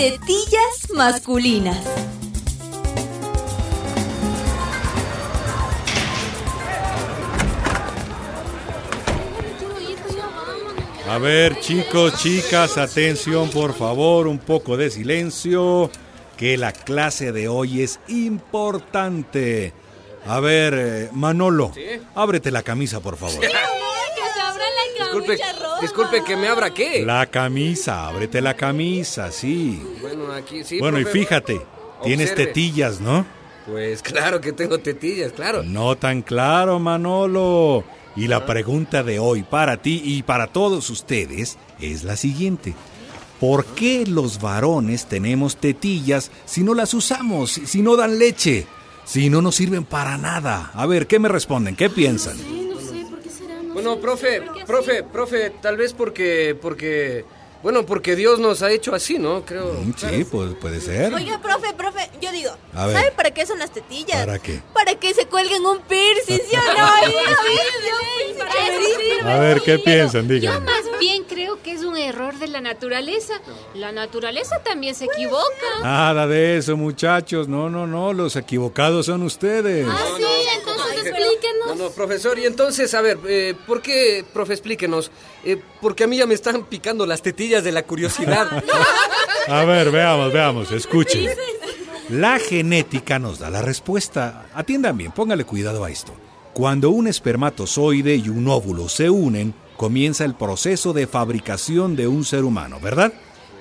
Tetillas masculinas. A ver, chicos, chicas, atención, por favor, un poco de silencio, que la clase de hoy es importante. A ver, eh, Manolo, ábrete la camisa, por favor. Disculpe, disculpe, que me abra qué. La camisa, ábrete la camisa, sí. Bueno, aquí sí. Bueno, y fíjate, tienes tetillas, ¿no? Pues claro que tengo tetillas, claro. No tan claro, Manolo. Y la pregunta de hoy para ti y para todos ustedes es la siguiente. ¿Por qué los varones tenemos tetillas si no las usamos, si no dan leche, si no nos sirven para nada? A ver, ¿qué me responden? ¿Qué piensan? Bueno, profe, profe, profe, tal vez porque, porque, bueno, porque Dios nos ha hecho así, ¿no? Creo. Mm, Sí, pues puede ser. Oiga, profe, profe, yo digo, A ver. ¿sabe para qué son las tetillas? ¿Para qué? Para que se cuelguen un piercing, ¿sí o no? A ver, ¿qué piensan? Yo Díganme. más bien creo que es un error de la naturaleza. La naturaleza también se equivoca. Nada de eso, muchachos. No, no, no. Los equivocados son ustedes. Ah, sí, entonces No, no, profesor, y entonces, a ver, eh, ¿por qué, profe, explíquenos? Eh, porque a mí ya me están picando las tetillas de la curiosidad. A ver, veamos, veamos, escuchen. La genética nos da la respuesta. Atiendan bien, póngale cuidado a esto. Cuando un espermatozoide y un óvulo se unen, comienza el proceso de fabricación de un ser humano, ¿verdad?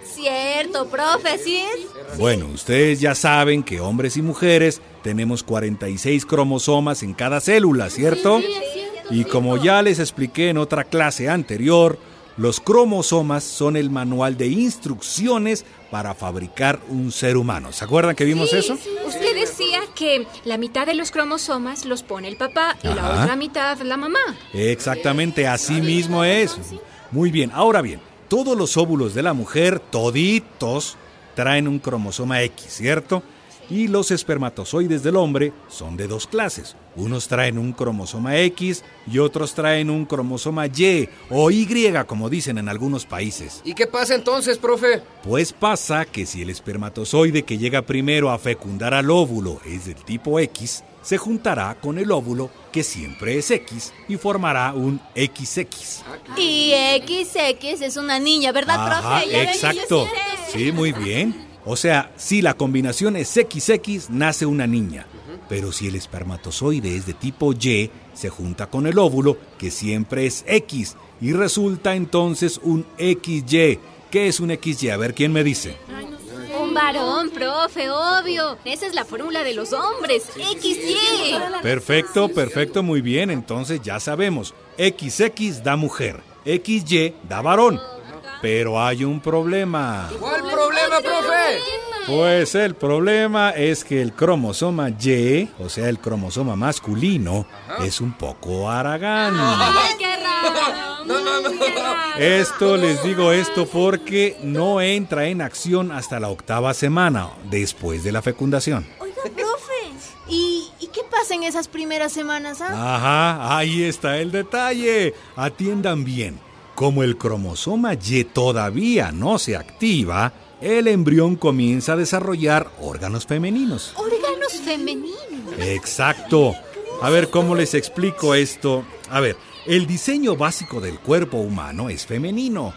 Cierto, profe, ¿sí es? Bueno, ustedes ya saben que hombres y mujeres tenemos 46 cromosomas en cada célula, ¿cierto? Y como ya les expliqué en otra clase anterior, los cromosomas son el manual de instrucciones para fabricar un ser humano. ¿Se acuerdan que vimos eso? Usted decía que la mitad de los cromosomas los pone el papá y la otra mitad la mamá. Exactamente, así mismo es. Muy bien, ahora bien, todos los óvulos de la mujer, toditos, traen un cromosoma X, ¿cierto? Y los espermatozoides del hombre son de dos clases. Unos traen un cromosoma X y otros traen un cromosoma Y o Y, como dicen en algunos países. ¿Y qué pasa entonces, profe? Pues pasa que si el espermatozoide que llega primero a fecundar al óvulo es del tipo X, se juntará con el óvulo que siempre es X y formará un XX. Y XX es una niña, ¿verdad, Ajá, profe? Exacto. Sí, muy bien. O sea, si la combinación es XX, nace una niña. Pero si el espermatozoide es de tipo Y, se junta con el óvulo, que siempre es X, y resulta entonces un XY. ¿Qué es un XY? A ver, ¿quién me dice? Un varón, profe, obvio. Esa es la fórmula de los hombres. XY. Perfecto, perfecto, muy bien. Entonces ya sabemos, XX da mujer, XY da varón. Pero hay un problema. ¿Cuál problema, profe? Pues el problema es que el cromosoma Y, o sea, el cromosoma masculino, es un poco aragán. No, no, no. Esto les digo esto porque no entra en acción hasta la octava semana después de la fecundación. Oiga, profe, ¿y, ¿y qué pasa en esas primeras semanas, ah? Ajá, ahí está el detalle. Atiendan bien. Como el cromosoma Y todavía no se activa, el embrión comienza a desarrollar órganos femeninos. Órganos femeninos. Exacto. A ver, ¿cómo les explico esto? A ver, el diseño básico del cuerpo humano es femenino.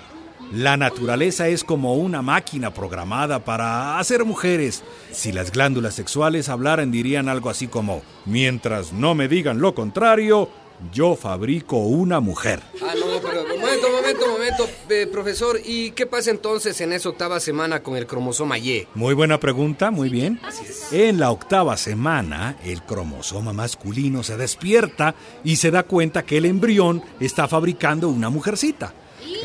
La naturaleza es como una máquina programada para hacer mujeres. Si las glándulas sexuales hablaran dirían algo así como, mientras no me digan lo contrario, yo fabrico una mujer. Ah, pero momento, momento, momento, eh, profesor. ¿Y qué pasa entonces en esa octava semana con el cromosoma Y? Muy buena pregunta, muy bien. En la octava semana, el cromosoma masculino se despierta y se da cuenta que el embrión está fabricando una mujercita.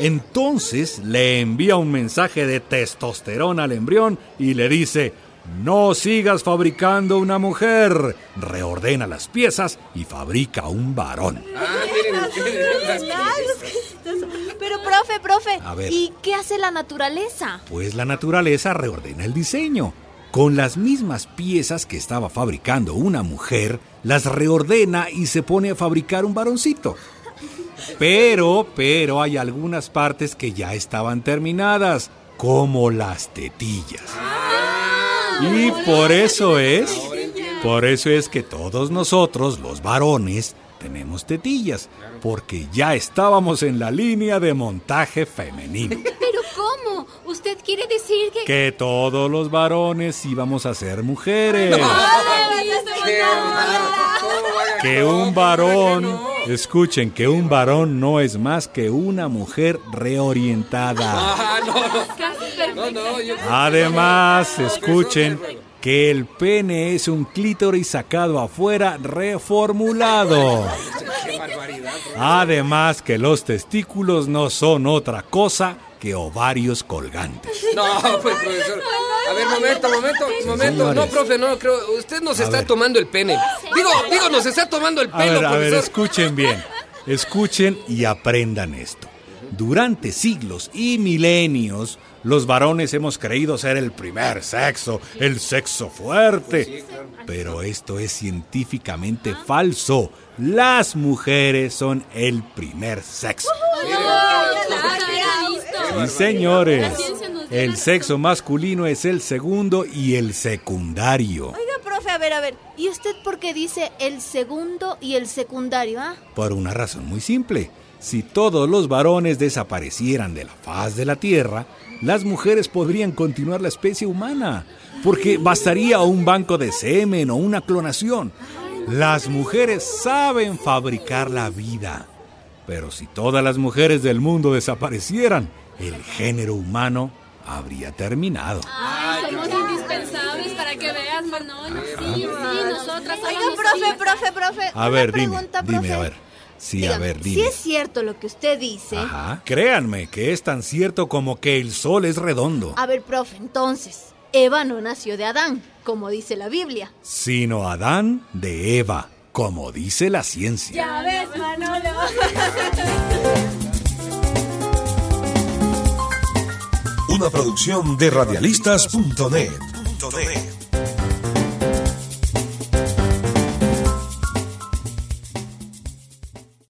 Entonces le envía un mensaje de testosterona al embrión y le dice, no sigas fabricando una mujer, reordena las piezas y fabrica un varón. Ah, miren, miren, Pero, profe, profe, A ver. ¿y qué hace la naturaleza? Pues la naturaleza reordena el diseño. Con las mismas piezas que estaba fabricando una mujer, las reordena y se pone a fabricar un varoncito. Pero, pero hay algunas partes que ya estaban terminadas. como las tetillas. Y por eso es, por eso es que todos nosotros, los varones, tenemos tetillas, porque ya estábamos en la línea de montaje femenino. ¿Pero cómo? ¿Usted quiere decir que...? Que todos los varones íbamos a ser mujeres. Que un varón, escuchen, que un varón no es más que una mujer reorientada. Además, escuchen, que el pene es un clítoris sacado afuera reformulado. Además que los testículos no son otra cosa que ovarios colgantes. No, pues profesor. A ver, momento, momento, momento. No, profe, no, creo. Usted nos está tomando el pene. Digo, digo, nos está tomando el pelo, a ver, A ver, escuchen bien. Escuchen y aprendan esto. Durante siglos y milenios, los varones hemos creído ser el primer sexo, el sexo fuerte. Pero esto es científicamente falso. Las mujeres son el primer sexo. Sí, señores. El sexo masculino es el segundo y el secundario. Oiga, profe, a ver, a ver. ¿Y usted por qué dice el segundo y el secundario, ah? Por una razón muy simple. Si todos los varones desaparecieran de la faz de la Tierra, las mujeres podrían continuar la especie humana, porque bastaría un banco de semen o una clonación. Las mujeres saben fabricar la vida, pero si todas las mujeres del mundo desaparecieran, el género humano habría terminado. Ay, somos indispensables para que veas, Manolo. Sí, sí, nosotras Oiga, profe, profe, profe. A ver, dime, dime, a ver. Sí, a ver, dime. Si es cierto lo que usted dice. Ajá. Créanme que es tan cierto como que el sol es redondo. A ver, profe, entonces, Eva no nació de Adán, como dice la Biblia. Sino Adán de Eva, como dice la ciencia. Ya ves, Manolo. Una producción de radialistas.net.